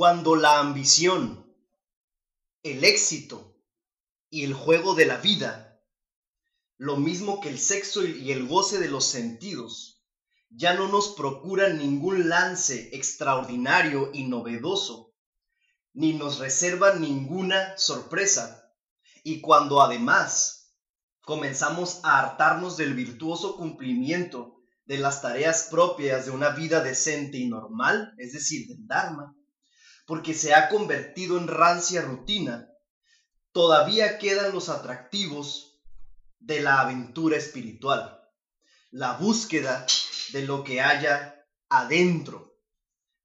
Cuando la ambición, el éxito y el juego de la vida, lo mismo que el sexo y el goce de los sentidos, ya no nos procuran ningún lance extraordinario y novedoso, ni nos reservan ninguna sorpresa, y cuando además comenzamos a hartarnos del virtuoso cumplimiento de las tareas propias de una vida decente y normal, es decir, del Dharma, porque se ha convertido en rancia rutina, todavía quedan los atractivos de la aventura espiritual, la búsqueda de lo que haya adentro,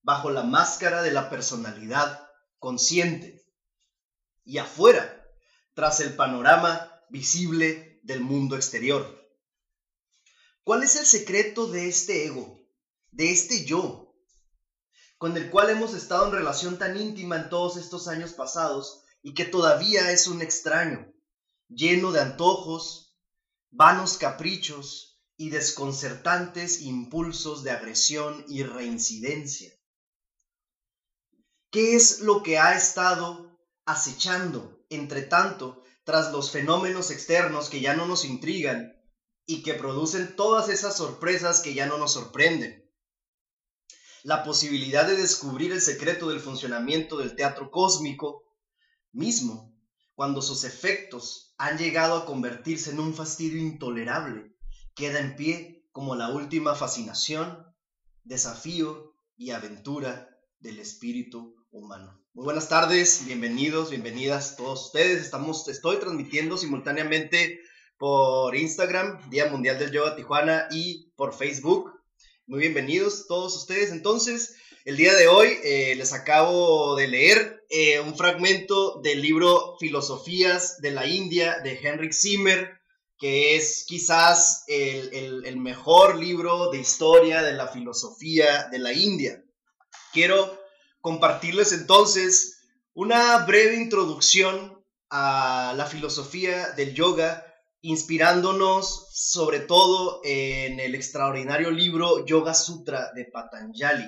bajo la máscara de la personalidad consciente, y afuera, tras el panorama visible del mundo exterior. ¿Cuál es el secreto de este ego, de este yo, con el cual hemos estado en relación tan íntima en todos estos años pasados y que todavía es un extraño, lleno de antojos, vanos caprichos y desconcertantes impulsos de agresión y reincidencia? ¿Qué es lo que ha estado acechando, entre tanto, tras los fenómenos externos que ya no nos intrigan y que producen todas esas sorpresas que ya no nos sorprenden. La posibilidad de descubrir el secreto del funcionamiento del teatro cósmico mismo, cuando sus efectos han llegado a convertirse en un fastidio intolerable, queda en pie como la última fascinación, desafío y aventura del espíritu humano. Muy buenas tardes, bienvenidos, bienvenidas todos ustedes. Estamos, estoy transmitiendo simultáneamente por Instagram, Día Mundial del Yoga Tijuana, y por Facebook. Muy bienvenidos todos ustedes. Entonces, el día de hoy eh, les acabo de leer eh, un fragmento del libro Filosofías de la India de Henrik Zimmer, que es quizás el, el mejor libro de historia de la filosofía de la India. Quiero compartirles entonces una breve introducción a la filosofía del yoga inspirándonos sobre todo en el extraordinario libro Yoga Sutra de Patanjali.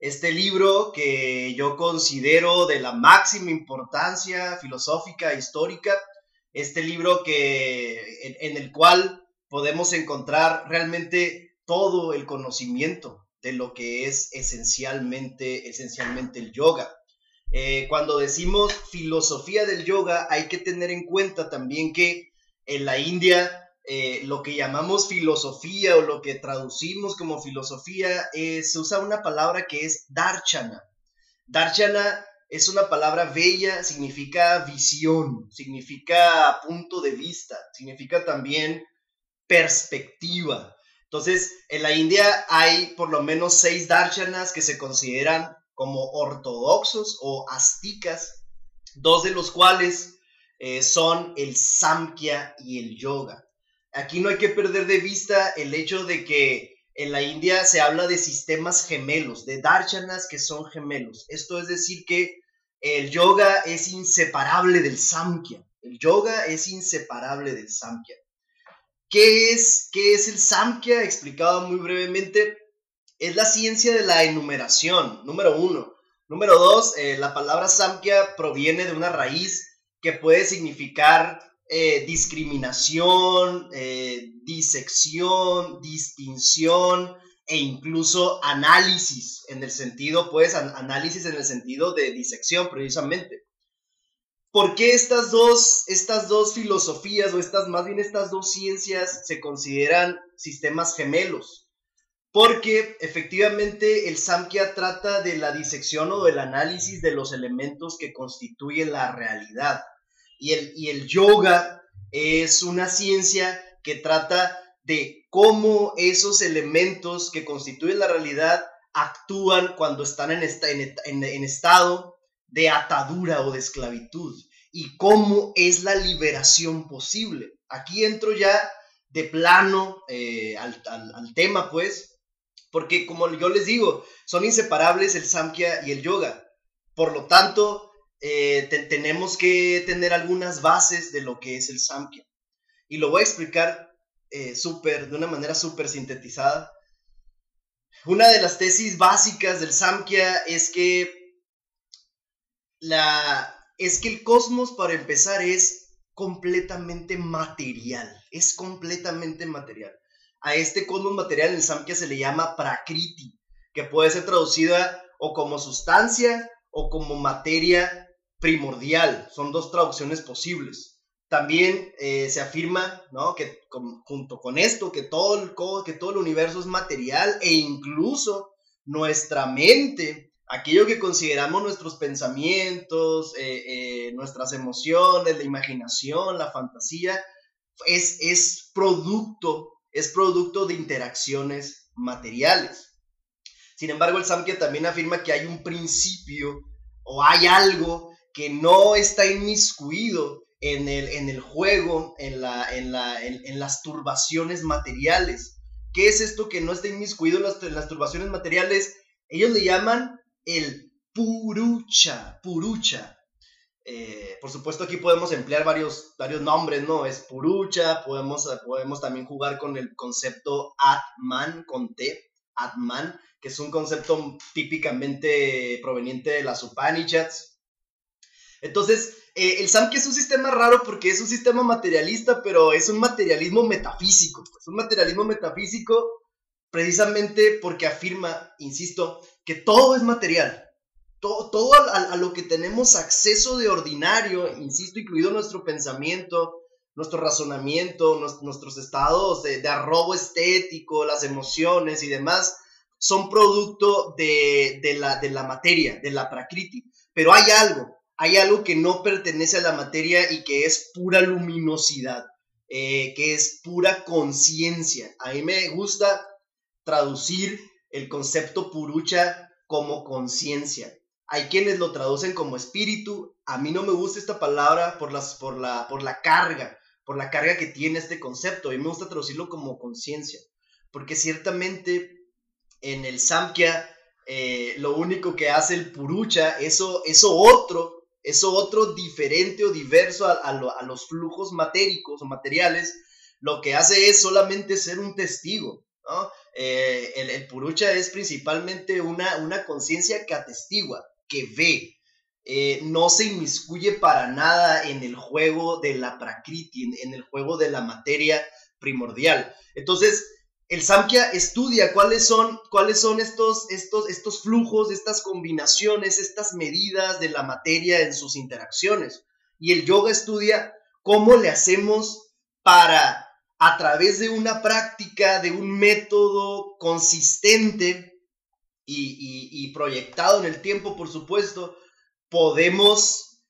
Este libro que yo considero de la máxima importancia filosófica histórica, este libro que, en, el cual podemos encontrar realmente todo el conocimiento de lo que es esencialmente, esencialmente el yoga. Eh, cuando decimos filosofía del yoga, hay que tener en cuenta también que en la India eh, lo que llamamos filosofía o lo que traducimos como filosofía, se usa una palabra que es darchana. Darchana es una palabra bella, significa visión, significa punto de vista, significa también perspectiva. Entonces, en la India hay por lo menos seis darshanas que se consideran como ortodoxos o asticas, dos de los cuales eh, son el Samkhya y el Yoga. Aquí no hay que perder de vista el hecho de que en la India se habla de sistemas gemelos, de darshanas que son gemelos. Esto es decir que el yoga es inseparable del Samkhya. El yoga es inseparable del Samkhya. ¿Qué es, qué es el Samkhya? Explicado muy brevemente, es la ciencia de la enumeración, número uno. Número dos, eh, la palabra Samkhya proviene de una raíz que puede significar eh, discriminación, eh, disección, distinción e incluso análisis en el sentido, pues, análisis en el sentido de disección precisamente. ¿Por qué estas dos, estas dos filosofías o estas, más bien estas dos ciencias se consideran sistemas gemelos? Porque efectivamente el Samkhya trata de la disección o del análisis de los elementos que constituyen la realidad y el, yoga es una ciencia que trata de cómo esos elementos que constituyen la realidad actúan cuando están en, en, estado de atadura o de esclavitud y cómo es la liberación posible. Aquí entro ya de plano eh, al, al, tema, pues, porque como yo les digo, son inseparables el Samkhya y el yoga. Por lo tanto, eh, tenemos que tener algunas bases de lo que es el Samkhya. Y lo voy a explicar eh, de una manera súper sintetizada. Una de las tesis básicas del Samkhya es que la, es que el cosmos, para empezar, es completamente material. Es completamente material. A este cosmos material en Samkhya se le llama Prakriti, que puede ser traducida o como sustancia o como materia primordial. Son dos traducciones posibles. También eh, se afirma ¿no? que junto con esto, que todo, el, que todo el universo es material e incluso nuestra mente, aquello que consideramos nuestros pensamientos, eh, eh, nuestras emociones, la imaginación, la fantasía, es, es, producto, es producto de interacciones materiales. Sin embargo, el Samkhya también afirma que hay un principio o hay algo que no está inmiscuido en el, en el juego, en, la, en, la, en, las turbaciones materiales. ¿Qué es esto que no está inmiscuido en las, las turbaciones materiales? Ellos le llaman el purucha, purucha. Eh, por supuesto aquí podemos emplear varios, varios nombres, ¿no? Es purucha, podemos, podemos también jugar con el concepto atman, con T, atman, que es un concepto típicamente proveniente de las Upanishads. Entonces, eh, el Samkhya es un sistema raro porque es un sistema materialista, pero es un materialismo metafísico. Es un materialismo metafísico precisamente porque afirma, insisto, que todo es material. Todo, todo a, lo que tenemos acceso de ordinario, insisto, incluido nuestro pensamiento, nuestro razonamiento, nuestros estados de, de arrobo estético, las emociones y demás, son producto de, la, de la materia, de la prakriti. Pero hay algo, hay algo que no pertenece a la materia y que es pura luminosidad, eh, que es pura conciencia. A mí me gusta traducir el concepto purucha como conciencia. Hay quienes lo traducen como espíritu. A mí no me gusta esta palabra por, las, por, la, por la carga, por la carga que tiene este concepto. A mí me gusta traducirlo como conciencia, porque ciertamente en el Samkhya, eh, lo único que hace el Purucha, eso, eso otro, eso otro diferente o diverso a, los flujos matéricos o materiales, lo que hace es solamente ser un testigo. Eh, el, Purucha es principalmente una, una conciencia que atestigua, que ve, eh, no se inmiscuye para nada en el juego de la prakriti, en, el juego de la materia primordial. Entonces, el Samkhya estudia cuáles son, cuáles son estos, estos, estos flujos, estas combinaciones, estas medidas de la materia en sus interacciones. Y el yoga estudia cómo le hacemos para, a través de una práctica, de un método consistente y, y proyectado en el tiempo, por supuesto, podemos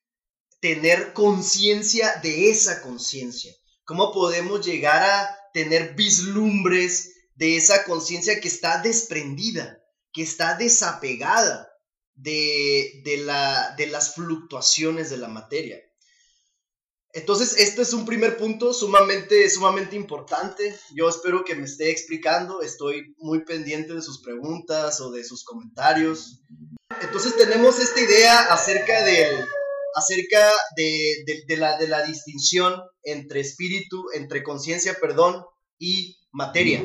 tener conciencia de esa conciencia. ¿Cómo podemos llegar a tener vislumbres de esa conciencia que está desprendida, que está desapegada de, la, de las fluctuaciones de la materia. Entonces, este es un primer punto sumamente, sumamente importante. Yo espero que me esté explicando. Estoy muy pendiente de sus preguntas o de sus comentarios. Entonces, tenemos esta idea acerca del, acerca de, la, de la distinción entre espíritu, entre conciencia, perdón, y materia.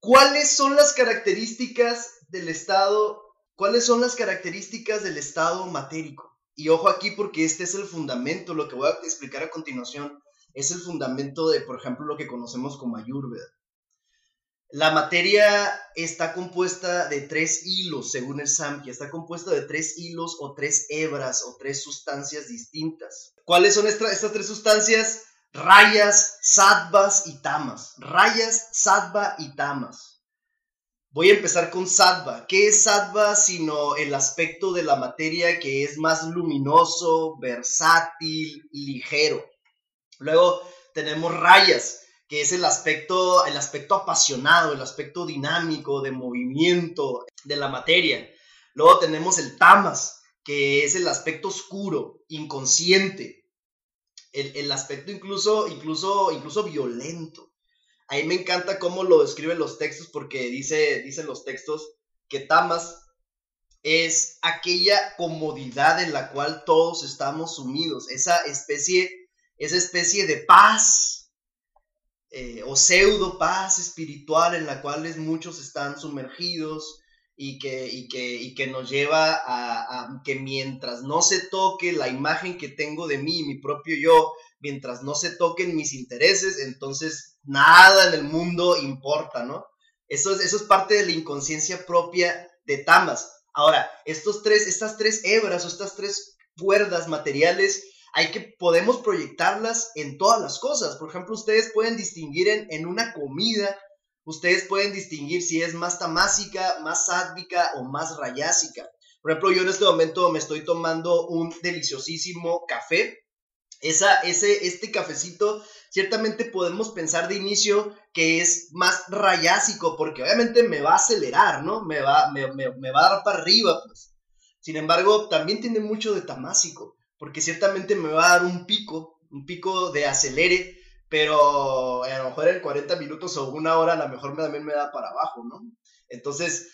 ¿Cuáles son las características del estado? ¿Cuáles son las características del estado matérico? Y ojo aquí porque este es el fundamento, lo que voy a explicar a continuación es el fundamento de, por ejemplo, lo que conocemos como Ayurveda. La materia está compuesta de tres hilos, según el Samkhya, está compuesta de tres hilos o tres hebras o tres sustancias distintas. ¿Cuáles son estas tres sustancias? rayas, sattvas y tamas. Rayas, sattva y tamas. Voy a empezar con sattva. ¿Qué es sattva sino el aspecto de la materia que es más luminoso, versátil, ligero? Luego tenemos rayas, que es el aspecto, el aspecto apasionado, el aspecto dinámico, de movimiento de la materia. Luego tenemos el tamas, que es el aspecto oscuro, inconsciente, el, aspecto incluso, incluso, incluso violento. A mí me encanta cómo lo describen los textos porque dice, dicen los textos que Tamas es aquella comodidad en la cual todos estamos sumidos, esa especie, esa especie de paz eh, o pseudo paz espiritual en la cual muchos están sumergidos y que, y que, y que nos lleva a, que mientras no se toque la imagen que tengo de mí, mi propio yo, mientras no se toquen mis intereses, entonces nada en el mundo importa, ¿no? Eso es, eso es parte de la inconsciencia propia de Tamas. Ahora, estos tres, estas tres hebras o estas tres cuerdas materiales, hay que, podemos proyectarlas en todas las cosas. Por ejemplo, ustedes pueden distinguir en, una comida, ustedes pueden distinguir si es más tamásica, más sádvica o más rayásica. Por ejemplo, yo en este momento me estoy tomando un deliciosísimo café. Esa, ese, este cafecito, ciertamente podemos pensar de inicio que es más rayásico, porque obviamente me va a acelerar, ¿no? Me va, me, me, me va a dar para arriba, pues. Sin embargo, también tiene mucho de tamásico, porque ciertamente me va a dar un pico, un pico de acelere, pero a lo mejor en 40 minutos o una hora a lo mejor también me da para abajo, ¿no? Entonces,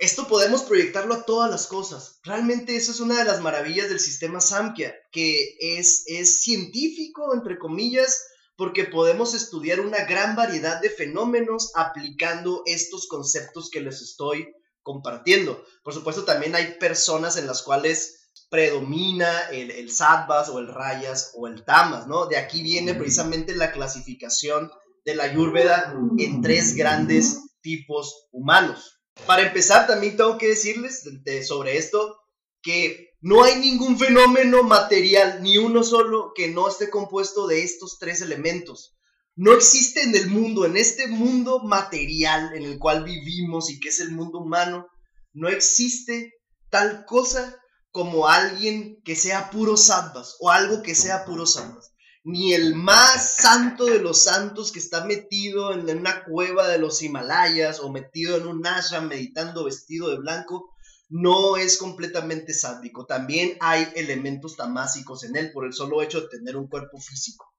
esto podemos proyectarlo a todas las cosas. Realmente eso es una de las maravillas del sistema Samkhya, que es, es científico, entre comillas, porque podemos estudiar una gran variedad de fenómenos aplicando estos conceptos que les estoy compartiendo. Por supuesto, también hay personas en las cuales predomina el, el sattvas o el rayas o el tamas, ¿no? De aquí viene precisamente la clasificación de la ayurveda en tres grandes tipos humanos. Para empezar, también tengo que decirles de, sobre esto que no hay ningún fenómeno material, ni uno solo, que no esté compuesto de estos tres elementos. No existe en el mundo, en este mundo material en el cual vivimos y que es el mundo humano, no existe tal cosa como alguien que sea puro sattvas o algo que sea puro sattvas. Ni el más santo de los santos que está metido en una cueva de los Himalayas o metido en un ashram meditando vestido de blanco, no es completamente sádvico. También hay elementos tamásicos en él por el solo hecho de tener un cuerpo físico.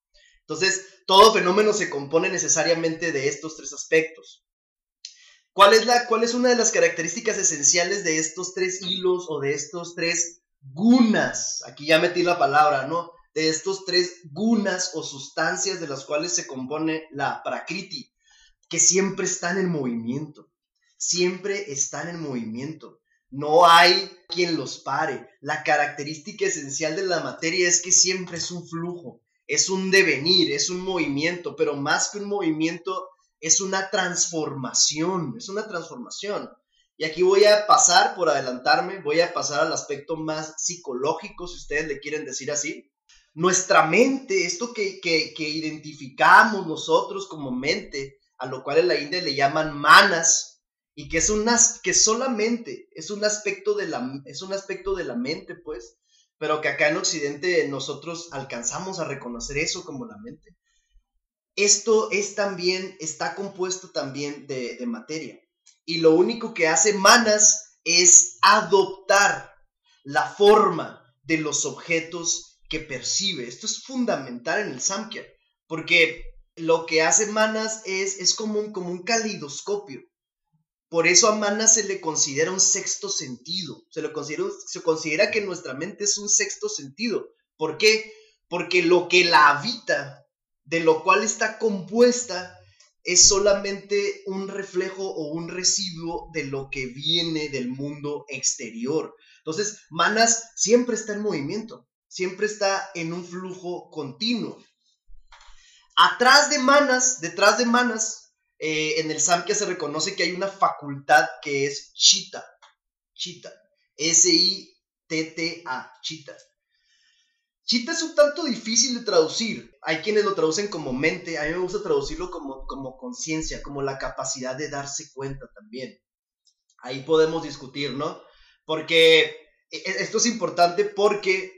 Entonces, todo fenómeno se compone necesariamente de estos tres aspectos. ¿Cuál es, la, ¿Cuál es una de las características esenciales de estos tres hilos o de estos tres gunas? Aquí ya metí la palabra, ¿no? De estos tres gunas o sustancias de las cuales se compone la prakriti, que siempre están en movimiento, siempre están en movimiento. No hay quien los pare. La característica esencial de la materia es que siempre es un flujo, es un devenir, es un movimiento, pero más que un movimiento es una transformación, es una transformación. Y aquí voy a pasar, por adelantarme, voy a pasar al aspecto más psicológico, si ustedes le quieren decir así. Nuestra mente, esto que, que, que identificamos nosotros como mente, a lo cual en la India le llaman manas, y que es unas, que solamente es un aspecto de la, es un aspecto de la mente, pues, pero que acá en Occidente nosotros alcanzamos a reconocer eso como la mente esto es también, está compuesto también de, de materia. Y lo único que hace Manas es adoptar la forma de los objetos que percibe. Esto es fundamental en el Samkhya, porque lo que hace Manas es, es como, un, como un calidoscopio. Por eso a Manas se le considera un sexto sentido. Se, le considera, se considera que nuestra mente es un sexto sentido. ¿Por qué? Porque lo que la habita de lo cual está compuesta es solamente un reflejo o un residuo de lo que viene del mundo exterior. Entonces, Manas siempre está en movimiento, siempre está en un flujo continuo. Atrás de Manas, detrás de Manas, eh, en el Samkhya se reconoce que hay una facultad que es Chita, Chita, S-I-T-T-A, Chita. Chita es un tanto difícil de traducir. Hay quienes lo traducen como mente. A mí me gusta traducirlo como, como conciencia, como la capacidad de darse cuenta también. Ahí podemos discutir, ¿no? Porque e, e, esto es importante porque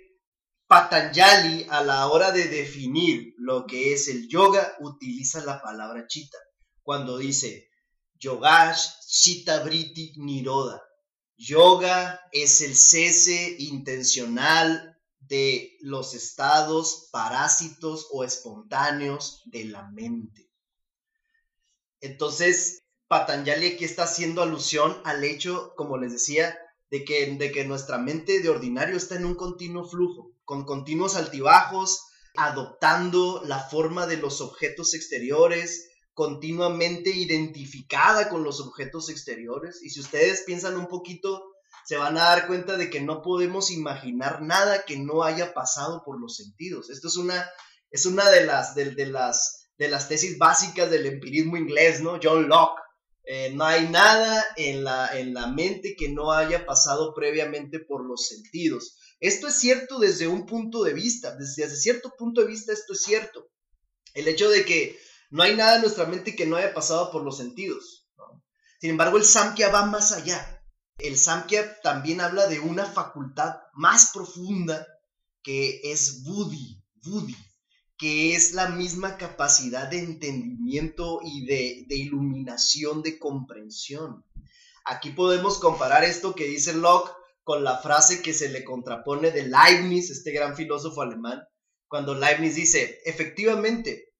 Patanjali a la hora de definir lo que es el yoga utiliza la palabra chita. Cuando dice yogash chita briti niroda. Yoga es el cese intencional de los estados parásitos o espontáneos de la mente. Entonces, Patanjali aquí está haciendo alusión al hecho, como les decía, de que, de que nuestra mente de ordinario está en un continuo flujo, con continuos altibajos, adoptando la forma de los objetos exteriores, continuamente identificada con los objetos exteriores. Y si ustedes piensan un poquito, se van a dar cuenta de que no podemos imaginar nada que no haya pasado por los sentidos. Esto es una, es una de, las, de, las, de las tesis básicas del empirismo inglés, ¿no? John Locke. Eh, no hay nada en la, en la mente que no haya pasado previamente por los sentidos. Esto es cierto desde un punto de vista, desde, desde cierto punto de vista esto es cierto. El hecho de que no hay nada en nuestra mente que no haya pasado por los sentidos. Sin embargo, el Samkhya va más allá. El Samkhya también habla de una facultad más profunda que es Buddhi, Buddhi, que es la misma capacidad de entendimiento y de, de iluminación, de comprensión. Aquí podemos comparar esto que dice Locke con la frase que se le contrapone de Leibniz, este gran filósofo alemán, cuando Leibniz dice, efectivamente,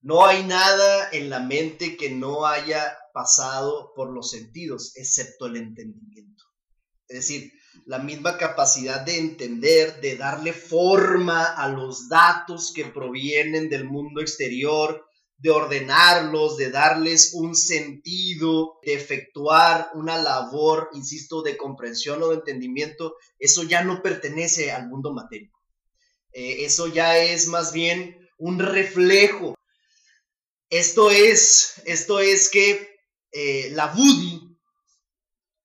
no hay nada en la mente que no haya pasado por los sentidos, excepto el entendimiento. Es decir, la misma capacidad de entender, de darle forma a los datos que provienen del mundo exterior, de ordenarlos, de darles un sentido, de efectuar una labor, insisto, de comprensión o de entendimiento, eso ya no pertenece al mundo matérico. Eh, eso ya es más bien un reflejo. Esto es, esto es que eh, la Buddhi,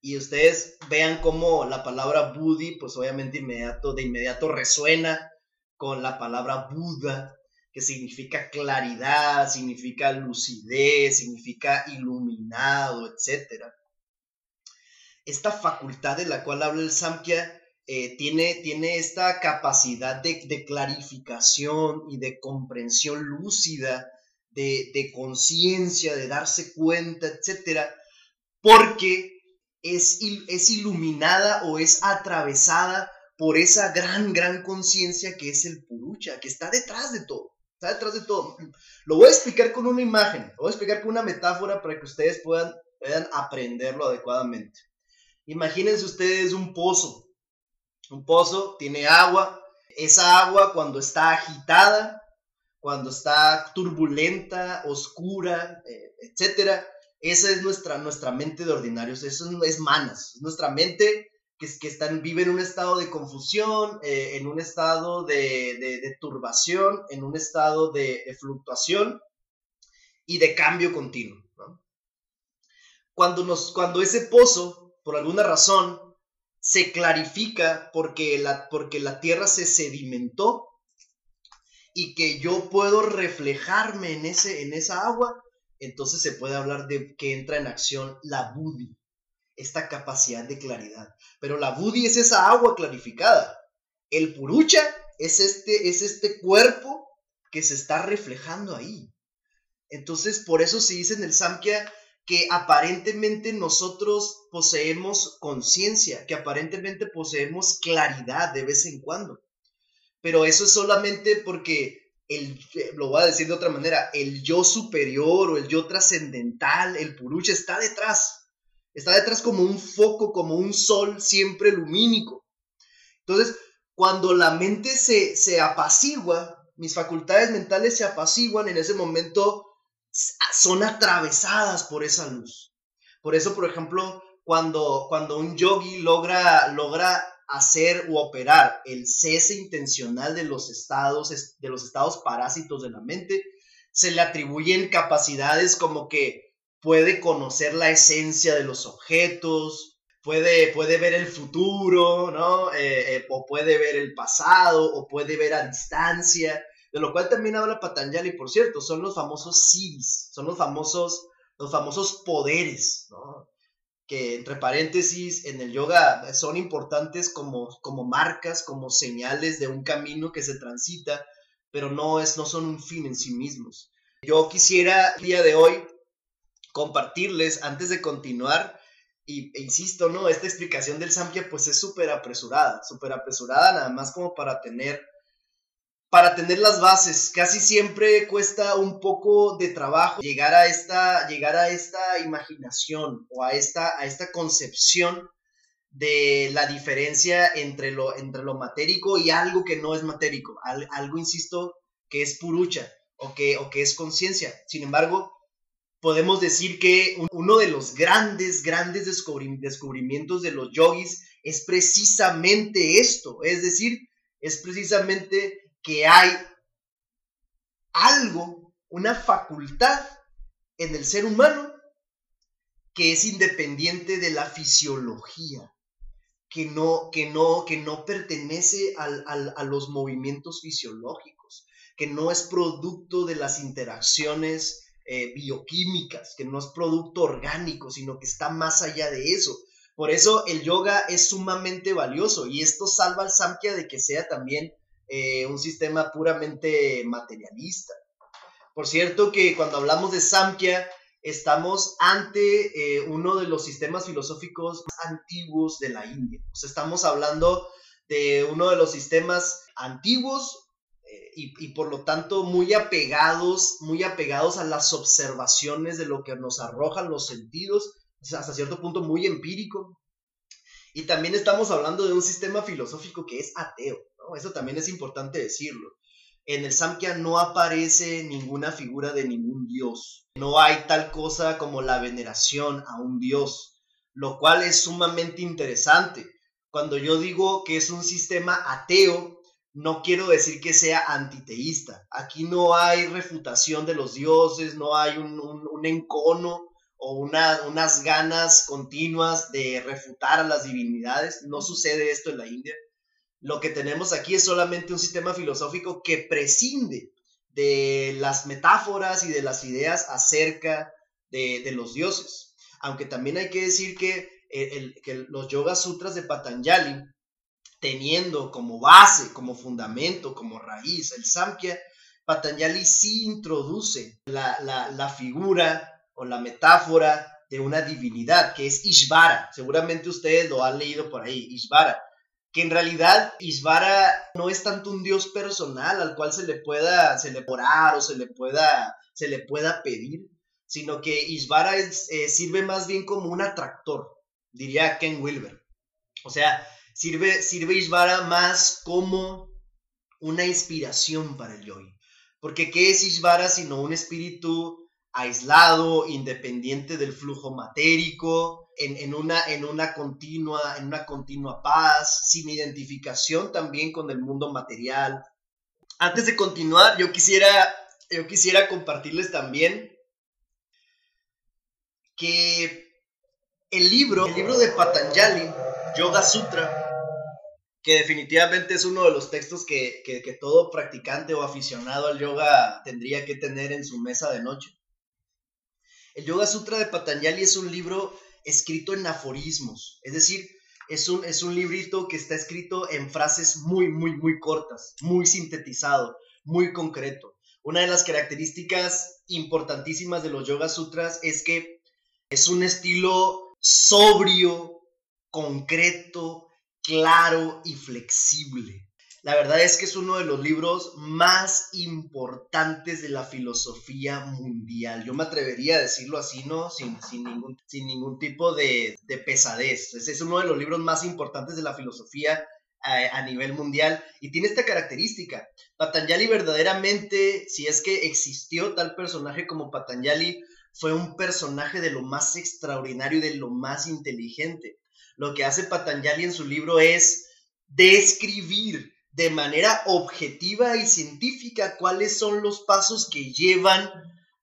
y ustedes vean cómo la palabra Buddhi, pues obviamente inmediato, de inmediato resuena con la palabra Buda, que significa claridad, significa lucidez, significa iluminado, etc. Esta facultad de la cual habla el Samkhya eh, tiene, tiene, esta capacidad de, clarificación y de comprensión lúcida, de, conciencia, de darse cuenta, etcétera, porque es, es iluminada o es atravesada por esa gran, gran conciencia que es el Purucha, que está detrás de todo. Está detrás de todo. Lo voy a explicar con una imagen, lo voy a explicar con una metáfora para que ustedes puedan, puedan aprenderlo adecuadamente. Imagínense ustedes un pozo, un pozo tiene agua. Esa agua cuando está agitada, cuando está turbulenta, oscura, eh, etcétera, esa es nuestra, nuestra mente de ordinarios. Eso es manas. nuestra mente que, que están, vive en un estado de confusión, eh, en un estado de, turbación, en un estado de, fluctuación y de cambio continuo. Cuando, nos, cuando ese pozo, por alguna razón, se clarifica porque la, porque la tierra se sedimentó y que yo puedo reflejarme en, ese, en esa agua, entonces se puede hablar de que entra en acción la buddhi, esta capacidad de claridad. Pero la buddhi es esa agua clarificada. El purucha es este, es este cuerpo que se está reflejando ahí. Entonces, por eso se dice en el Samkhya que aparentemente nosotros poseemos conciencia, que aparentemente poseemos claridad de vez en cuando. Pero eso es solamente porque el, lo voy a decir de otra manera, el yo superior o el yo trascendental, el purucha, está detrás. Está detrás como un foco, como un sol siempre lumínico. Entonces, cuando la mente se, se apacigua, mis facultades mentales se apaciguan, en ese momento son atravesadas por esa luz. Por eso, por ejemplo, cuando, cuando un yogi logra, logra hacer u operar el cese intencional de los estados, de los estados parásitos de la mente, se le atribuyen capacidades como que puede conocer la esencia de los objetos, puede, puede ver el futuro, ¿no? Eh, eh, o puede ver el pasado, o puede ver a distancia de lo cual también habla Patanjali, por cierto, son los famosos siddhis, son los famosos, los famosos poderes, ¿no? Que entre paréntesis en el yoga son importantes como, como marcas, como señales de un camino que se transita, pero no, es, no son un fin en sí mismos. Yo quisiera el día de hoy compartirles, antes de continuar, y, e insisto, ¿no? Esta explicación del Samkhya pues es súper apresurada, súper apresurada nada más como para tener para tener las bases. Casi siempre cuesta un poco de trabajo llegar a esta, llegar a esta imaginación o a esta, a esta concepción de la diferencia entre lo, entre lo matérico y algo que no es matérico, algo, insisto, que es purucha o que, o que es conciencia. Sin embargo, podemos decir que uno de los grandes, grandes descubrimientos de los yogis es precisamente esto, es decir, es precisamente que hay algo, una facultad en el ser humano que es independiente de la fisiología, que no, que no, que no pertenece a los movimientos fisiológicos, que no es producto de las interacciones eh, bioquímicas, que no es producto orgánico, sino que está más allá de eso. Por eso el yoga es sumamente valioso y esto salva al Samkhya de que sea también eh, un sistema puramente materialista. Por cierto que cuando hablamos de Samkhya, estamos ante eh, uno de los sistemas filosóficos más antiguos de la India. O estamos hablando de uno de los sistemas antiguos y, por lo tanto muy apegados, muy apegados a las observaciones de lo que nos arrojan los sentidos, hasta cierto punto muy empírico. Y también estamos hablando de un sistema filosófico que es ateo, Eso también es importante decirlo. En el Samkhya no aparece ninguna figura de ningún dios. No hay tal cosa como la veneración a un dios, lo cual es sumamente interesante. Cuando yo digo que es un sistema ateo, no quiero decir que sea antiteísta. Aquí no hay refutación de los dioses, no hay un, encono o unas ganas continuas de refutar a las divinidades. No sucede esto en la India. Lo que tenemos aquí es solamente un sistema filosófico que prescinde de las metáforas y de las ideas acerca de, los dioses. Aunque también hay que decir que, que los Yoga Sutras de Patanjali teniendo como base, como fundamento, como raíz el Samkhya, Patanjali sí introduce la, figura o la metáfora de una divinidad que es Ishvara. Seguramente ustedes lo han leído por ahí, Ishvara. Que en realidad Ishvara no es tanto un dios personal al cual se le pueda celebrar o se le pueda, se le pueda pedir, sino que Ishvara eh, sirve más bien como un atractor, diría Ken Wilber. O sea, Sirve, sirve Ishvara más como una inspiración para el yogi. Porque ¿qué es Ishvara sino un espíritu aislado, independiente del flujo matérico, en, una, en, una continua, en una continua paz, sin identificación también con el mundo material? Antes de continuar, yo quisiera, yo quisiera compartirles también que el libro, el libro de Patanjali, Yoga Sutra, que definitivamente es uno de los textos que, todo practicante o aficionado al yoga tendría que tener en su mesa de noche. El Yoga Sutra de Patanjali es un libro escrito en aforismos, es decir, es un, es un librito que está escrito en frases muy, muy, muy cortas, muy sintetizado, muy concreto. Una de las características importantísimas de los Yoga Sutras es que es un estilo sobrio, concreto, claro y flexible. La verdad es que es uno de los libros más importantes de la filosofía mundial. Yo me atrevería a decirlo así, ¿no? Sin, ningún, tipo de, pesadez. Es, es uno de los libros más importantes de la filosofía a, eh, a, nivel mundial y tiene esta característica. Patanjali verdaderamente, si es que existió tal personaje como Patanjali, fue un personaje de lo más extraordinario y de lo más inteligente lo que hace Patanjali en su libro es describir de manera objetiva y científica cuáles son los pasos que llevan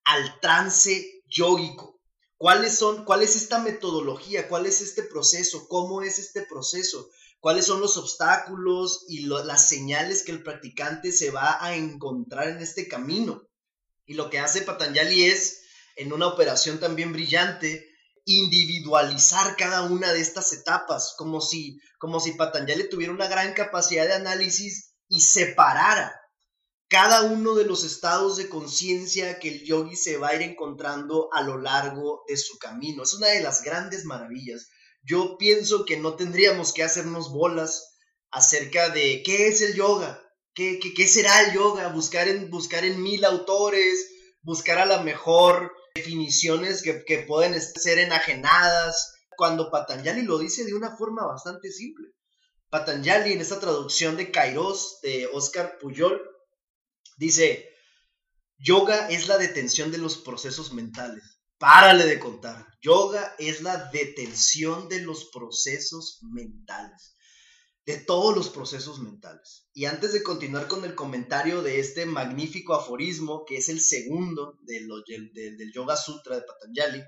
al trance yógico. ¿Cuáles son, cuál es esta metodología? ¿Cuál es este proceso? ¿Cómo es este proceso? ¿Cuáles son los obstáculos y las señales que el practicante se va a encontrar en este camino? Y lo que hace Patanjali es, en una operación también brillante, individualizar cada una de estas etapas, como si, como si Patanjali tuviera una gran capacidad de análisis y separara cada uno de los estados de conciencia que el yogi se va a ir encontrando a lo largo de su camino. Es una de las grandes maravillas. Yo pienso que no tendríamos que hacernos bolas acerca de qué es el yoga, qué, qué, será el yoga, buscar en, buscar en mil autores, buscar a la mejor definiciones que, pueden ser enajenadas, cuando Patanjali lo dice de una forma bastante simple. Patanjali en esta traducción de Kairos de Oscar Puyol dice, yoga es la detención de los procesos mentales. Párale de contar. Yoga es la detención de los procesos mentales, de todos los procesos mentales. Y antes de continuar con el comentario de este magnífico aforismo, que es el segundo del, del Yoga Sutra de Patanjali,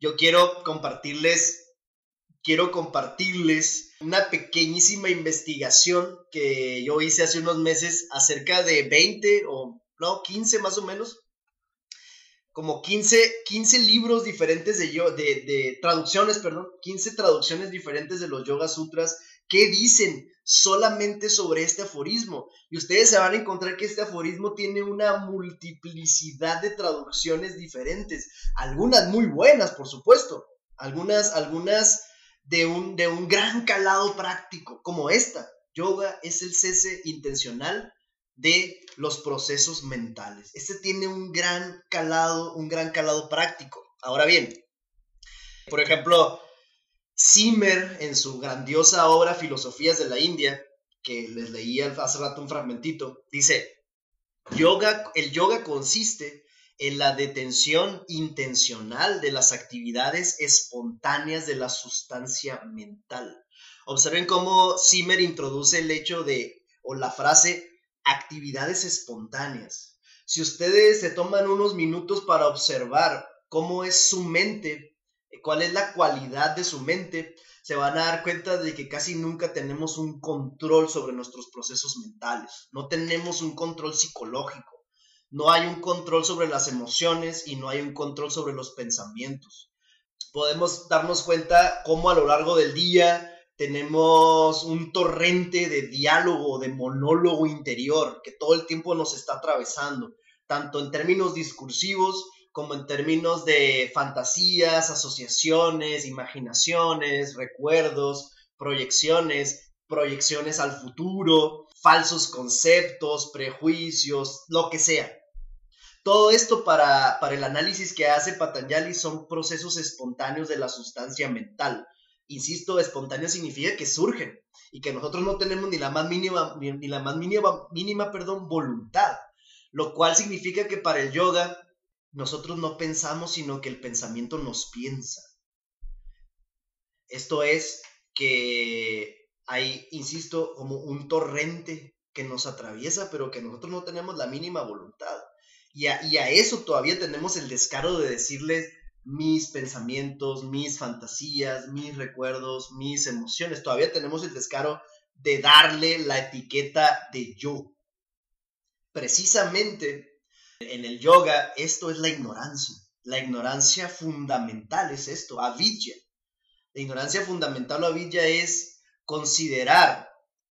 yo quiero compartirles quiero compartirles una pequeñísima investigación que yo hice hace unos meses acerca de 20 o no, 15 más o menos como 15, 15 libros diferentes de, yo, de, de, traducciones, perdón, 15 traducciones diferentes de los Yoga Sutras que dicen solamente sobre este aforismo. Y ustedes se van a encontrar que este aforismo tiene una multiplicidad de traducciones diferentes, algunas muy buenas, por supuesto, algunas, algunas de un, de un gran calado práctico, como esta. Yoga es el cese intencional de los procesos mentales. Este tiene un gran calado, un gran calado práctico. Ahora bien, por ejemplo, Zimmer en su grandiosa obra Filosofías de la India, que les leí hace rato un fragmentito, dice, yoga, el yoga consiste en la detención intencional de las actividades espontáneas de la sustancia mental. Observen cómo Zimmer introduce el hecho de, o la frase, actividades espontáneas. Si ustedes se toman unos minutos para observar cómo es su mente, cuál es la cualidad de su mente, se van a dar cuenta de que casi nunca tenemos un control sobre nuestros procesos mentales. No tenemos un control psicológico. No hay un control sobre las emociones y no hay un control sobre los pensamientos. Podemos darnos cuenta cómo a lo largo del día tenemos un torrente de diálogo, de monólogo interior que todo el tiempo nos está atravesando, tanto en términos discursivos como en términos de fantasías, asociaciones, imaginaciones, recuerdos, proyecciones, proyecciones al futuro, falsos conceptos, prejuicios, lo que sea. Todo esto para, para el análisis que hace Patanjali son procesos espontáneos de la sustancia mental insisto, espontáneo significa que surgen y que nosotros no tenemos ni la más mínima, ni, la más mínima, mínima perdón, voluntad, lo cual significa que para el yoga nosotros no pensamos, sino que el pensamiento nos piensa. Esto es que hay, insisto, como un torrente que nos atraviesa, pero que nosotros no tenemos la mínima voluntad. Y a, eso todavía tenemos el descaro de decirles, mis pensamientos, mis fantasías, mis recuerdos, mis emociones. Todavía tenemos el descaro de darle la etiqueta de yo. Precisamente en el yoga esto es la ignorancia. La ignorancia fundamental es esto, avidya. La ignorancia fundamental o avidya es considerar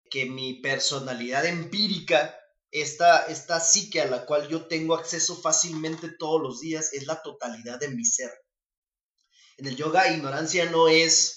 que mi personalidad empírica, esta, esta psique a la cual yo tengo acceso fácilmente todos los días, es la totalidad de mi ser en el yoga ignorancia no es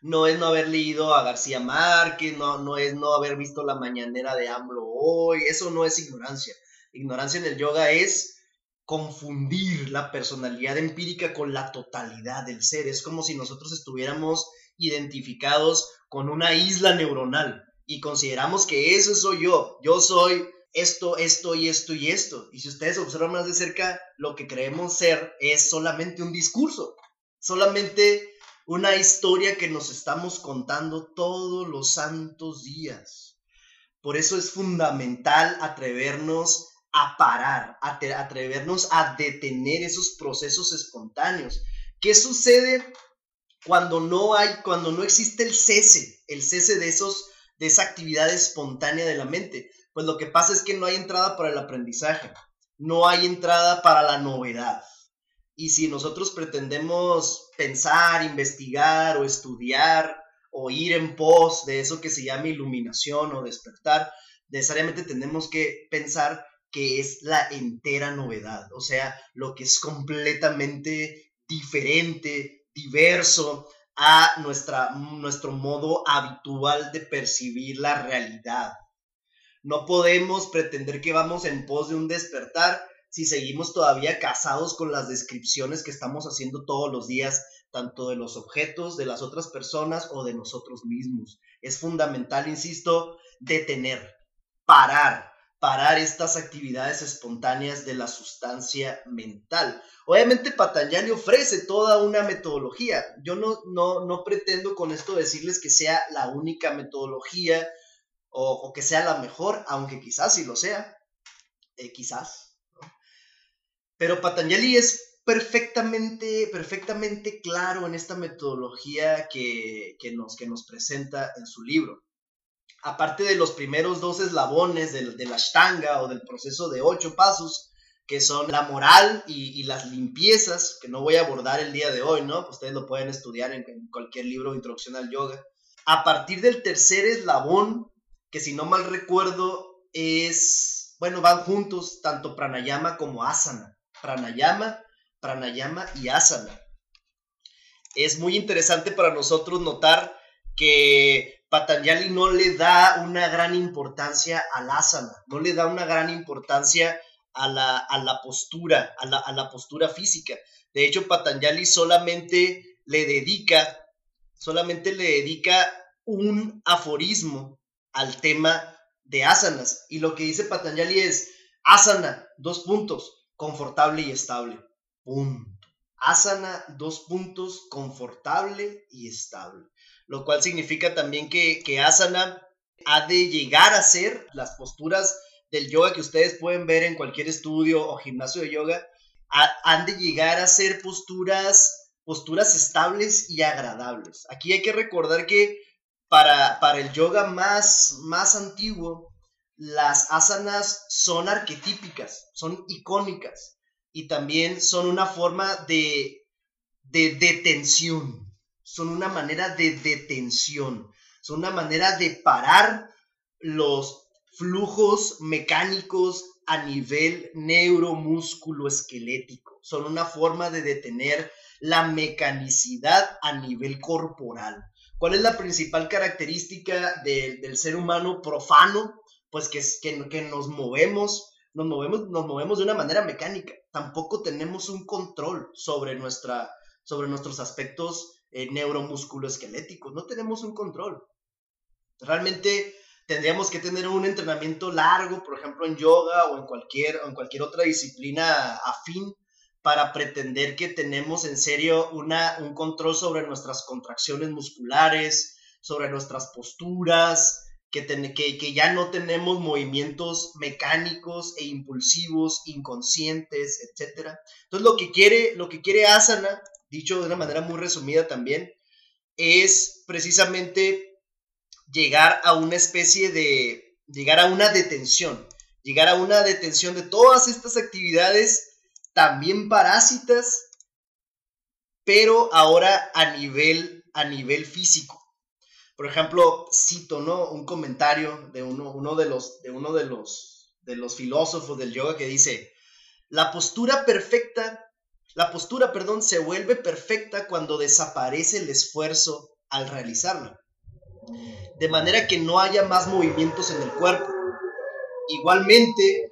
no es no haber leído a García Márquez, no, no es no haber visto la mañanera de AMLO hoy, eso no es ignorancia. Ignorancia en el yoga es confundir la personalidad empírica con la totalidad del ser. Es como si nosotros estuviéramos identificados con una isla neuronal y consideramos que eso soy yo. Yo soy esto, esto y esto y esto. Y si ustedes observan más de cerca, lo que creemos ser es solamente un discurso solamente una historia que nos estamos contando todos los santos días. Por eso es fundamental atrevernos a parar, atrevernos a detener esos procesos espontáneos. ¿Qué sucede cuando no hay, cuando no existe el cese, el cese de esos, de esa actividad espontánea de la mente? Pues lo que pasa es que no hay entrada para el aprendizaje, no hay entrada para la novedad. Y si nosotros pretendemos pensar, investigar o estudiar o ir en pos de eso que se llama iluminación o despertar, necesariamente tenemos que pensar que es la entera novedad, o sea, lo que es completamente diferente, diverso a nuestra, nuestro modo habitual de percibir la realidad. No podemos pretender que vamos en pos de un despertar si seguimos todavía casados con las descripciones que estamos haciendo todos los días, tanto de los objetos, de las otras personas o de nosotros mismos. Es fundamental, insisto, detener, parar, parar estas actividades espontáneas de la sustancia mental. Obviamente Patanjali ofrece toda una metodología. Yo no, no, no pretendo con esto decirles que sea la única metodología o, que sea la mejor, aunque quizás sí lo sea, eh, quizás. Pero Patanjali es perfectamente, perfectamente claro en esta metodología que, nos, que nos presenta en su libro. Aparte de los primeros dos eslabones de la Ashtanga o del proceso de ocho pasos, que son la moral y, las limpiezas, que no voy a abordar el día de hoy, ¿no? Ustedes lo pueden estudiar en, en cualquier libro de introducción al yoga. A partir del tercer eslabón, que si no mal recuerdo es, bueno, van juntos tanto pranayama como asana. Pranayama, pranayama y asana. Es muy interesante para nosotros notar que Patanjali no le da una gran importancia al asana, no le da una gran importancia a la, a la postura, a la, a la postura física. De hecho, Patanjali solamente le dedica, solamente le dedica un aforismo al tema de asanas. Y lo que dice Patanjali es, asana, dos puntos, confortable y estable. Punto. Asana, dos puntos, confortable y estable. Lo cual significa también que, que asana ha de llegar a ser las posturas del yoga que ustedes pueden ver en cualquier estudio o gimnasio de yoga, han de llegar a ser posturas, posturas estables y agradables. Aquí hay que recordar que para, el yoga más, más antiguo, las asanas son arquetípicas, son icónicas y también son una forma de, de detención, son una manera de detención, son una manera de parar los flujos mecánicos a nivel neuromúsculo esquelético, son una forma de detener la mecanicidad a nivel corporal. ¿Cuál es la principal característica del ser humano profano? Pues que, que, que nos movemos, nos movemos, nos movemos de una manera mecánica. Tampoco tenemos un control sobre, nuestra, sobre nuestros aspectos eh, neuromusculoesqueléticos. No tenemos un control. Realmente tendríamos que tener un entrenamiento largo, por ejemplo, en yoga o en cualquier, en cualquier otra disciplina afín para pretender que tenemos en serio una, un control sobre nuestras contracciones musculares, sobre nuestras posturas, que, que, que, ya no tenemos movimientos mecánicos e impulsivos, inconscientes, etc. Entonces lo que quiere, lo que quiere Asana, dicho de una manera muy resumida también, es precisamente llegar a una especie de, llegar a una detención, llegar a una detención de todas estas actividades también parásitas, pero ahora a nivel, a nivel físico. Por ejemplo, cito, ¿no? Un comentario de uno, de, los, de uno de, los, de los filósofos del yoga que dice, la postura perfecta, la postura, perdón, se vuelve perfecta cuando desaparece el esfuerzo al realizarla. De manera que no haya más movimientos en el cuerpo. Igualmente,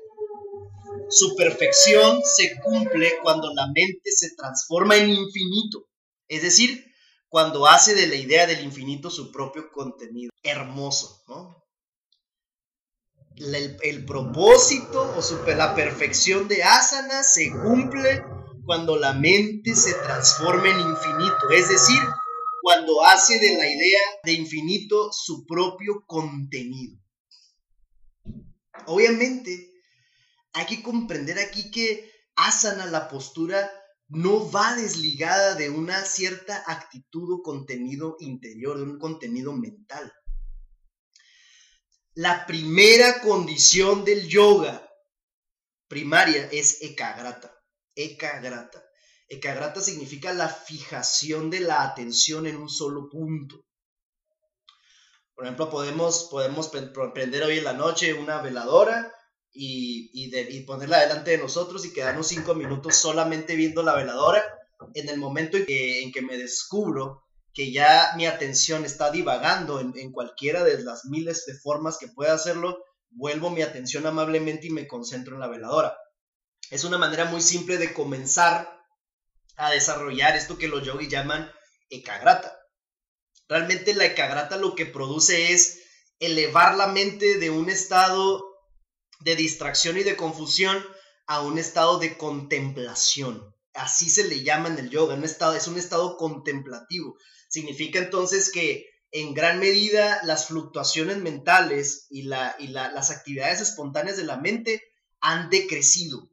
su perfección se cumple cuando la mente se transforma en infinito, es decir, cuando hace de la idea del infinito su propio contenido. Hermoso, ¿no? El, propósito o la perfección de asana se cumple cuando la mente se transforma en infinito, es decir, cuando hace de la idea de infinito su propio contenido. Obviamente, hay que comprender aquí que asana, la postura, no va desligada de una cierta actitud o contenido interior, de un contenido mental. La primera condición del yoga primaria es ekagrata. Ekagrata. Ekagrata significa la fijación de la atención en un solo punto. Por ejemplo, podemos, podemos prender hoy en la noche una veladora y, ponerla delante de nosotros y quedarnos cinco minutos solamente viendo la veladora. En el momento en que, en que me descubro que ya mi atención está divagando en, en, cualquiera de las miles de formas que pueda hacerlo, vuelvo mi atención amablemente y me concentro en la veladora. Es una manera muy simple de comenzar a desarrollar esto que los yogis llaman ekagrata. Realmente la ekagrata lo que produce es elevar la mente de un estado de distracción y de confusión a un estado de contemplación. Así se le llama en el yoga, un estado, es un estado contemplativo. Significa entonces que en gran medida las fluctuaciones mentales y, la, y las actividades espontáneas de la mente han decrecido,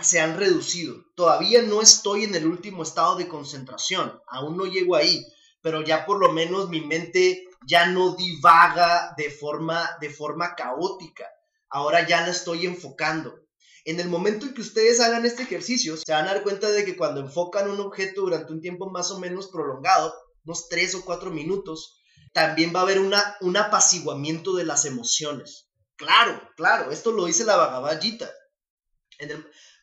se han reducido. Todavía no estoy en el último estado de concentración, aún no llego ahí, pero ya por lo menos mi mente ya no divaga de forma, de forma caótica. Ahora ya la estoy enfocando. En el momento en que ustedes hagan este ejercicio, se van a dar cuenta de que cuando enfocan un objeto durante un tiempo más o menos prolongado, unos 3 o 4 minutos, también va a haber una, un apaciguamiento de las emociones. Claro, claro, esto lo dice la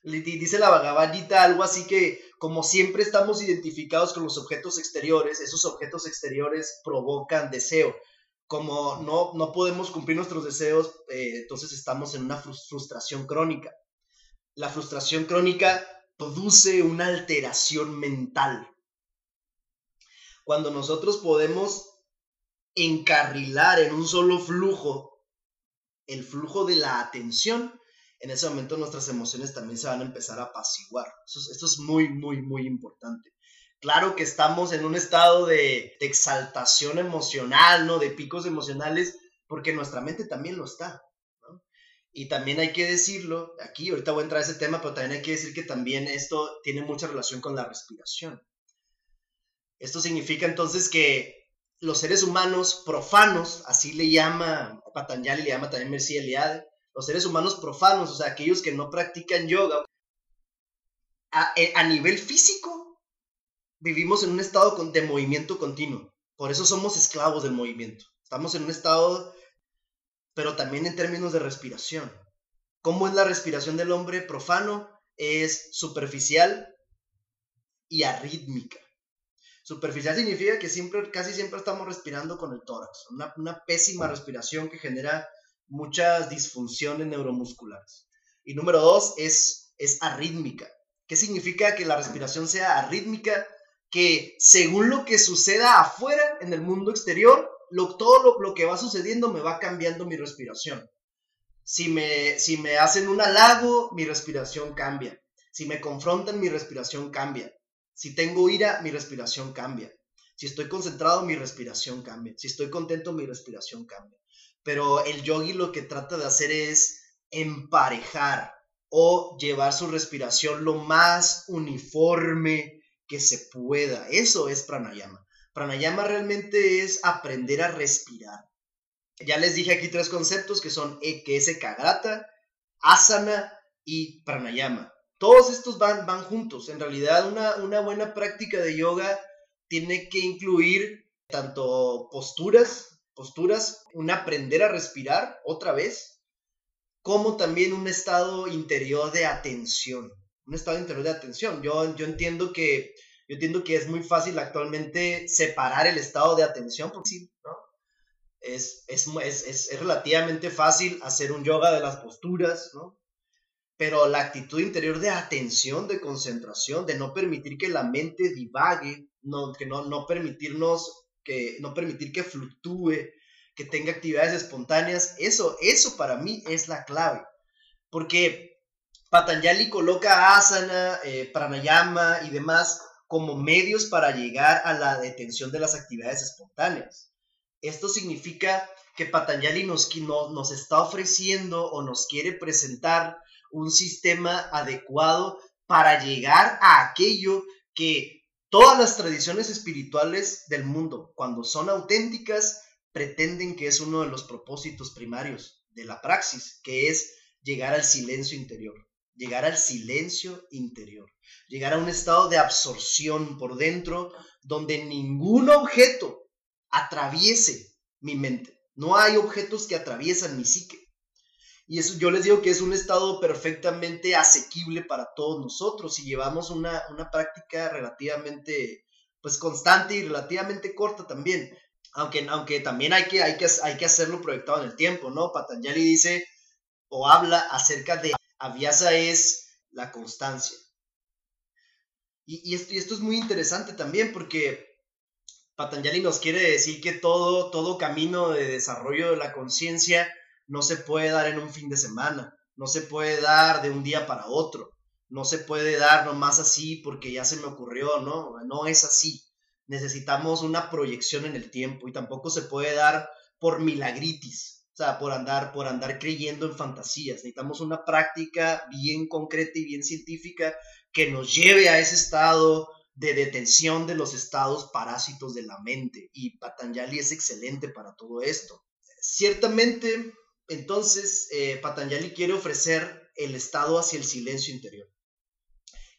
Dice la Bhagavad Gita algo así que como siempre estamos identificados con los objetos exteriores, esos objetos exteriores provocan deseo. Como no, no podemos cumplir nuestros deseos, eh, entonces estamos en una frustración crónica. La frustración crónica produce una alteración mental. Cuando nosotros podemos encarrilar en un solo flujo el flujo de la atención, en ese momento nuestras emociones también se van a empezar a apaciguar. Esto es, muy, muy, muy importante. Claro que estamos en un estado de, exaltación emocional, ¿no? De picos emocionales, porque nuestra mente también lo está. Y también hay que decirlo, aquí ahorita voy a entrar a ese tema, pero también hay que decir que también esto tiene mucha relación con la respiración. Esto significa entonces que los seres humanos profanos, así le llama Patanjali, le llama también Mercy Eliade, los seres humanos profanos, o sea, aquellos que no practican yoga, eh, a, nivel físico, vivimos en un estado de movimiento continuo. Por eso somos esclavos del movimiento. Estamos en un estado, pero también en términos de respiración. ¿Cómo es la respiración del hombre profano? Es superficial y arrítmica. Superficial significa que siempre, casi siempre estamos respirando con el tórax, una, pésima respiración que genera muchas disfunciones neuromusculares. Y número dos es, es arrítmica. ¿Qué significa que la respiración sea arrítmica? Que según lo que suceda afuera, en el mundo exterior, lo, todo lo, lo, que va sucediendo me va cambiando mi respiración. Si me, si me hacen un halago, mi respiración cambia. Si me confrontan, mi respiración cambia. Si tengo ira, mi respiración cambia. Si estoy concentrado, mi respiración cambia. Si estoy contento, mi respiración cambia. Pero el yogi lo que trata de hacer es emparejar o llevar su respiración lo más uniforme que se pueda. Eso es pranayama. Pranayama realmente es aprender a respirar. Ya les dije aquí tres conceptos que son que es Ekagrata, Asana y Pranayama. Todos estos van, van juntos. En realidad, una, buena práctica de yoga tiene que incluir tanto posturas, posturas, un aprender a respirar otra vez, como también un estado interior de atención. Un estado interior de atención. Yo, yo entiendo que yo entiendo que es muy fácil actualmente separar el estado de atención, porque sí, ¿no? Es, es, es, es, relativamente fácil hacer un yoga de las posturas, ¿no? pero la actitud interior de atención, de concentración, de no permitir que la mente divague, no, que no, no permitirnos, no permitir que fluctúe, que tenga actividades espontáneas, eso, eso para mí es la clave, porque Patanjali coloca asana, eh, pranayama y demás como medios para llegar a la detención de las actividades espontáneas. Esto significa que Patanjali nos, nos está ofreciendo o nos quiere presentar un sistema adecuado para llegar a aquello que todas las tradiciones espirituales del mundo, cuando son auténticas, pretenden que es uno de los propósitos primarios de la praxis, que es llegar al silencio interior, llegar al silencio interior, llegar a un estado de absorción por dentro donde ningún objeto atraviese mi mente. No hay objetos que atraviesan mi psique. Y eso yo les digo que es un estado perfectamente asequible para todos nosotros si llevamos una, práctica relativamente pues constante y relativamente corta también. Aunque, aunque también hay que, hay, que, hay que hacerlo proyectado en el tiempo, ¿no? Patanjali dice o habla acerca de Avyasa es la constancia. Y, esto, y esto es muy interesante también porque Patanjali nos quiere decir que todo, todo camino de desarrollo de la conciencia no se puede dar en un fin de semana, no se puede dar de un día para otro, no se puede dar nomás así porque ya se me ocurrió, ¿no? No es así. Necesitamos una proyección en el tiempo y tampoco se puede dar por milagritis, o sea, por andar, por andar creyendo en fantasías. Necesitamos una práctica bien concreta y bien científica que nos lleve a ese estado de detención de los estados parásitos de la mente. Y Patanjali es excelente para todo esto. Ciertamente, entonces, eh, Patanjali quiere ofrecer el estado hacia el silencio interior.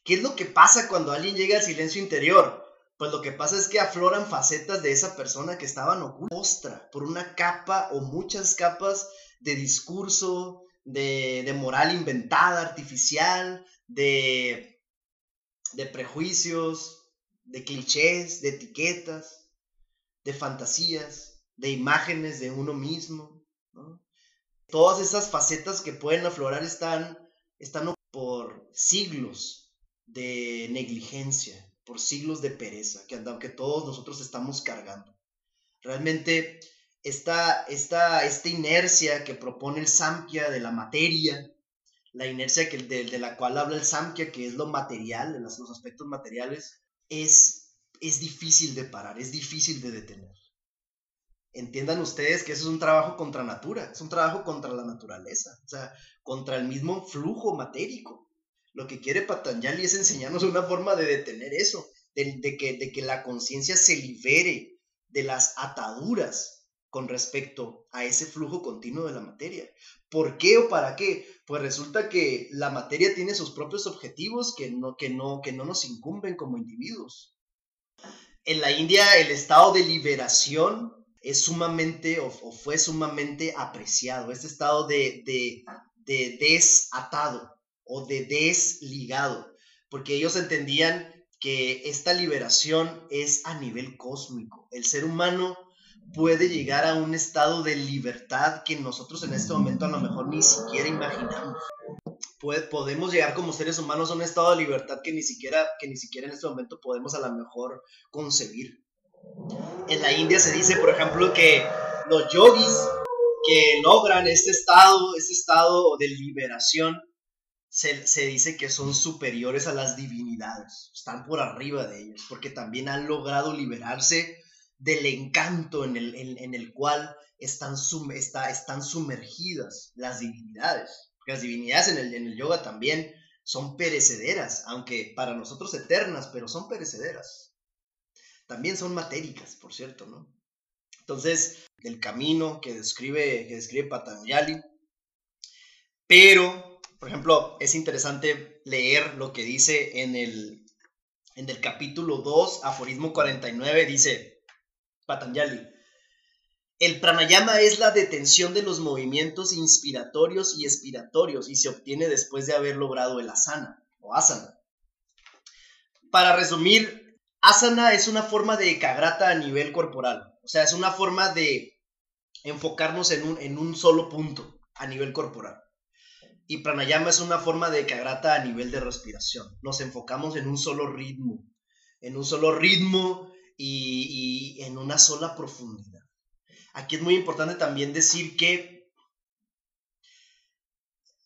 ¿Qué es lo que pasa cuando alguien llega al silencio interior? Pues lo que pasa es que afloran facetas de esa persona que estaban ocultas por una capa o muchas capas de discurso, de, moral inventada, artificial, de prejuicios, de clichés, de etiquetas, de fantasías, de imágenes de uno mismo. Todas esas facetas que pueden aflorar están, están por siglos de negligencia, por siglos de pereza, que, que todos nosotros estamos cargando. Realmente esta, esta, esta inercia que propone el Samkhya de la materia, la inercia que, de, la cual habla el Samkhya, que es lo material, de los, aspectos materiales, es, es difícil de parar, es difícil de detener. Entiendan ustedes que eso es un trabajo contra natura, es un trabajo contra la naturaleza, o sea, contra el mismo flujo matérico. Lo que quiere Patanjali es enseñarnos una forma de detener eso, de, que, de que la conciencia se libere de las ataduras con respecto a ese flujo continuo de la materia. ¿Por qué o para qué? Pues resulta que la materia tiene sus propios objetivos que no, que no, que no nos incumben como individuos. En la India el estado de liberación es sumamente o, fue sumamente apreciado, este estado de, de, de desatado o de desligado, porque ellos entendían que esta liberación es a nivel cósmico. El ser humano puede llegar a un estado de libertad que nosotros en este momento a lo mejor ni siquiera imaginamos. podemos llegar como seres humanos a un estado de libertad que ni siquiera, que ni siquiera en este momento podemos a lo mejor concebir. En la India se dice, por ejemplo, que los yogis que logran este estado, este estado de liberación, se, se, dice que son superiores a las divinidades, están por arriba de ellas, porque también han logrado liberarse del encanto en el, en, el cual están, está, están sumergidas las divinidades. Las divinidades en el, en el yoga también son perecederas, aunque para nosotros eternas, pero son perecederas. También son matéricas, por cierto, ¿no? Entonces, el camino que describe, que describe Patanjali, pero, por ejemplo, es interesante leer lo que dice en el, en el capítulo 2, aforismo 49, dice, Patanjali. El pranayama es la detención de los movimientos inspiratorios y expiratorios y se obtiene después de haber logrado el asana o asana. Para resumir, asana es una forma de ekagrata a nivel corporal, o sea, es una forma de enfocarnos en un, en un solo punto a nivel corporal. Y pranayama es una forma de ekagrata a nivel de respiración. Nos enfocamos en un solo ritmo, en un solo ritmo y, en una sola profundidad. Aquí es muy importante también decir que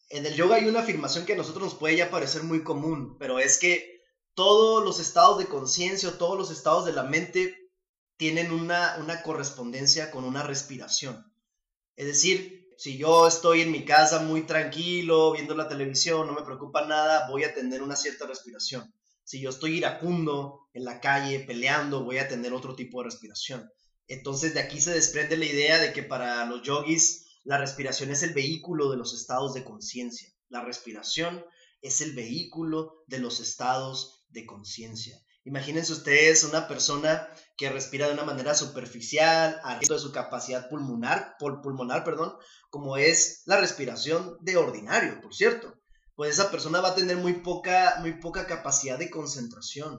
en el yoga hay una afirmación que a nosotros nos puede ya parecer muy común, pero es que todos los estados de conciencia o todos los estados de la mente tienen una, una correspondencia con una respiración. Es decir, si yo estoy en mi casa muy tranquilo, viendo la televisión, no me preocupa nada, voy a tener una cierta respiración. Si yo estoy iracundo en la calle peleando, voy a tener otro tipo de respiración. Entonces de aquí se desprende la idea de que para los yogis la respiración es el vehículo de los estados de conciencia. La respiración es el vehículo de los estados de conciencia. Imagínense ustedes una persona que respira de una manera superficial, de su capacidad pulmonar, pulmonar, perdón, como es la respiración de ordinario, por cierto pues esa persona va a tener muy poca, muy poca capacidad de concentración.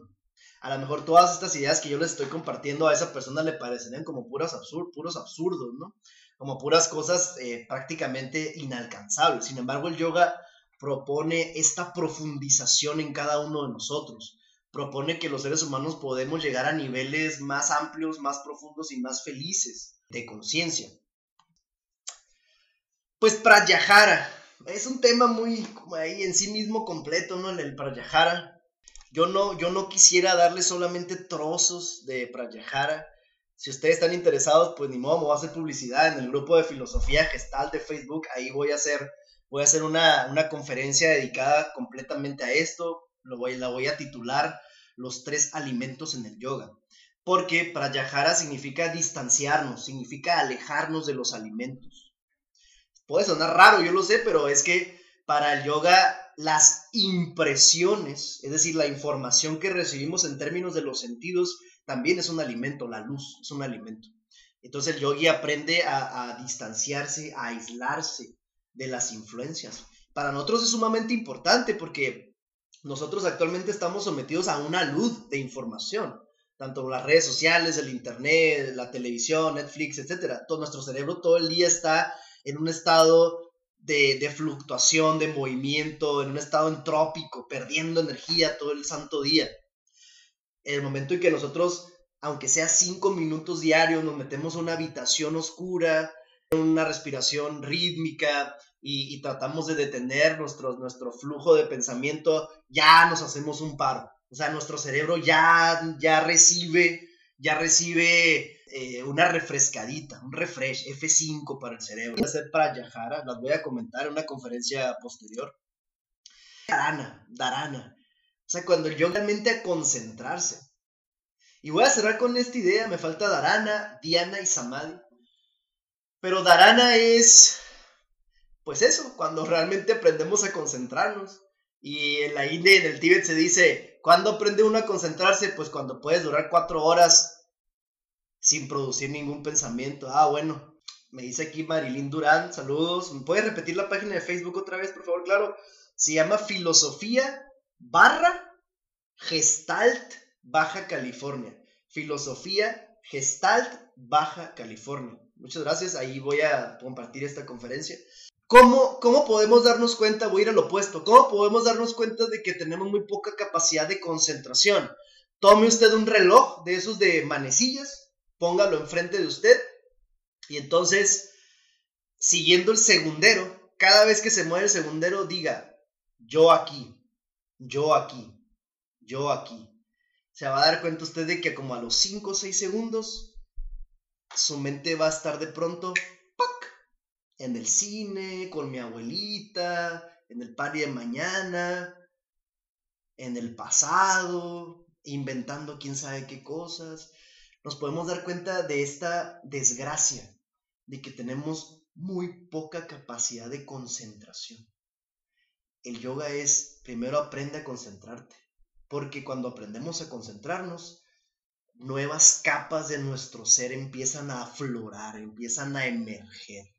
A lo mejor todas estas ideas que yo les estoy compartiendo a esa persona le parecerían como puras absur puros absurdos, ¿no? Como puras cosas eh, prácticamente inalcanzables. Sin embargo, el yoga propone esta profundización en cada uno de nosotros. Propone que los seres humanos podemos llegar a niveles más amplios, más profundos y más felices de conciencia. Pues Pratyahara. Es un tema muy ahí en sí mismo completo, ¿no? El Pratyahara. Yo no, yo no quisiera darle solamente trozos de Pratyahara. Si ustedes están interesados, pues ni modo, me voy a hacer publicidad en el grupo de filosofía gestal de Facebook. Ahí voy a hacer, voy a hacer una, una conferencia dedicada completamente a esto. Lo voy, la voy a titular Los tres alimentos en el yoga. Porque Pratyahara significa distanciarnos, significa alejarnos de los alimentos. Puede sonar raro, yo lo sé, pero es que para el yoga las impresiones, es decir, la información que recibimos en términos de los sentidos, también es un alimento, la luz es un alimento. Entonces el yogi aprende a, distanciarse, a aislarse de las influencias. Para nosotros es sumamente importante porque nosotros actualmente estamos sometidos a una luz de información, tanto las redes sociales, el internet, la televisión, Netflix, etcétera. Todo nuestro cerebro todo el día está en un estado de, fluctuación, de movimiento, en un estado entrópico, perdiendo energía todo el santo día. El momento en que nosotros, aunque sea cinco minutos diarios, nos metemos en una habitación oscura, una respiración rítmica y, tratamos de detener nuestro, nuestro flujo de pensamiento, ya nos hacemos un paro. O sea, nuestro cerebro ya, ya recibe, ya recibe eh, una refrescadita, un refresh, F5 para el cerebro. Voy a hacer Pratyahara, las voy a comentar en una conferencia posterior. Dharana, Dharana. O sea, cuando yo realmente a concentrarse. Y voy a cerrar con esta idea, me falta Dharana, Diana y Samadhi. Pero Dharana es, pues eso, cuando realmente aprendemos a concentrarnos. Y en la India en el Tíbet se dice, ¿cuándo aprende uno a concentrarse? Pues cuando puedes durar cuatro horas sin producir ningún pensamiento. Ah, bueno, me dice aquí Marilyn Durán, saludos. ¿Me puedes repetir la página de Facebook otra vez, por favor? Claro, se llama Filosofía barra Gestalt Baja California. Filosofía Gestalt Baja California. Muchas gracias, ahí voy a compartir esta conferencia. ¿Cómo, ¿Cómo podemos darnos cuenta? Voy a ir al opuesto. ¿Cómo podemos darnos cuenta de que tenemos muy poca capacidad de concentración? Tome usted un reloj de esos de manecillas, póngalo enfrente de usted y entonces, siguiendo el segundero, cada vez que se mueve el segundero, diga, yo aquí, yo aquí, yo aquí. Se va a dar cuenta usted de que como a los 5 o 6 segundos, su mente va a estar de pronto en el cine, con mi abuelita, en el party de mañana, en el pasado, inventando quién sabe qué cosas nos podemos dar cuenta de esta desgracia, de que tenemos muy poca capacidad de concentración. El yoga es, primero aprende a concentrarte, porque cuando aprendemos a concentrarnos, nuevas capas de nuestro ser empiezan a aflorar, empiezan a emerger.